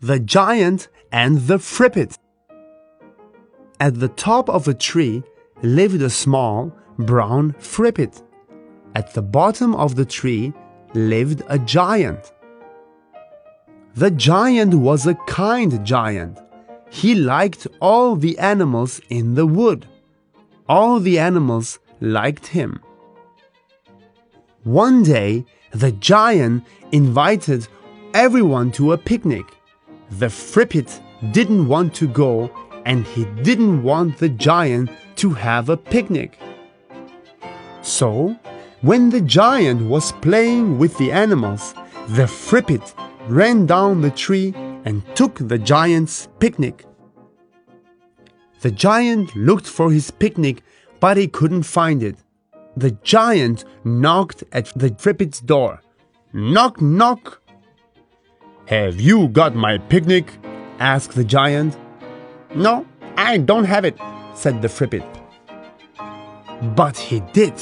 The Giant and the Frippit. At the top of a tree lived a small brown frippit. At the bottom of the tree lived a giant. The giant was a kind giant. He liked all the animals in the wood. All the animals liked him. One day, the giant invited everyone to a picnic. The Frippit didn't want to go and he didn't want the giant to have a picnic. So, when the giant was playing with the animals, the Frippit ran down the tree and took the giant's picnic. The giant looked for his picnic, but he couldn't find it. The giant knocked at the Frippit's door. Knock, knock. Have you got my picnic? asked the giant. No, I don't have it, said the Frippit. But he did.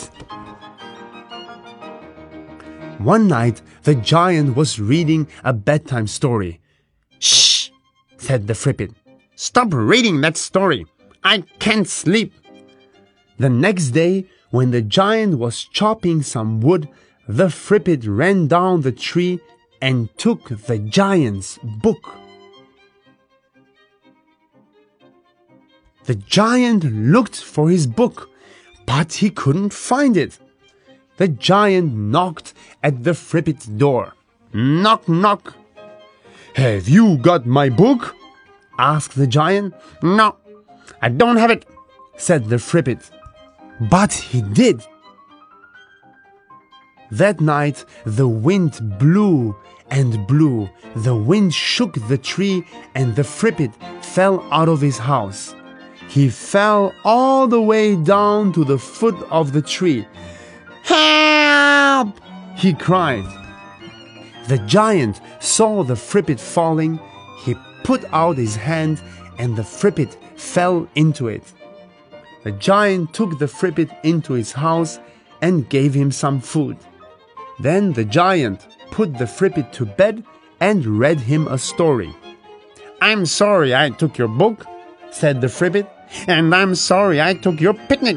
One night, the giant was reading a bedtime story. Shh, said the Frippit. Stop reading that story. I can't sleep. The next day, when the giant was chopping some wood, the Frippit ran down the tree and took the giant's book. The giant looked for his book, but he couldn't find it. The giant knocked at the Frippit's door. Knock, knock. Have you got my book? asked the giant. No, I don't have it, said the Frippit. But he did. That night the wind blew and blew. The wind shook the tree and the Frippit fell out of his house. He fell all the way down to the foot of the tree. Help! he cried. The giant saw the Frippit falling. He put out his hand and the Frippit fell into it. The giant took the Frippit into his house and gave him some food. Then the giant put the Frippit to bed and read him a story. I'm sorry I took your book, said the Frippit, and I'm sorry I took your picnic.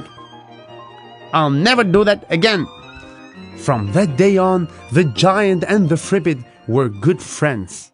I'll never do that again. From that day on, the giant and the Frippit were good friends.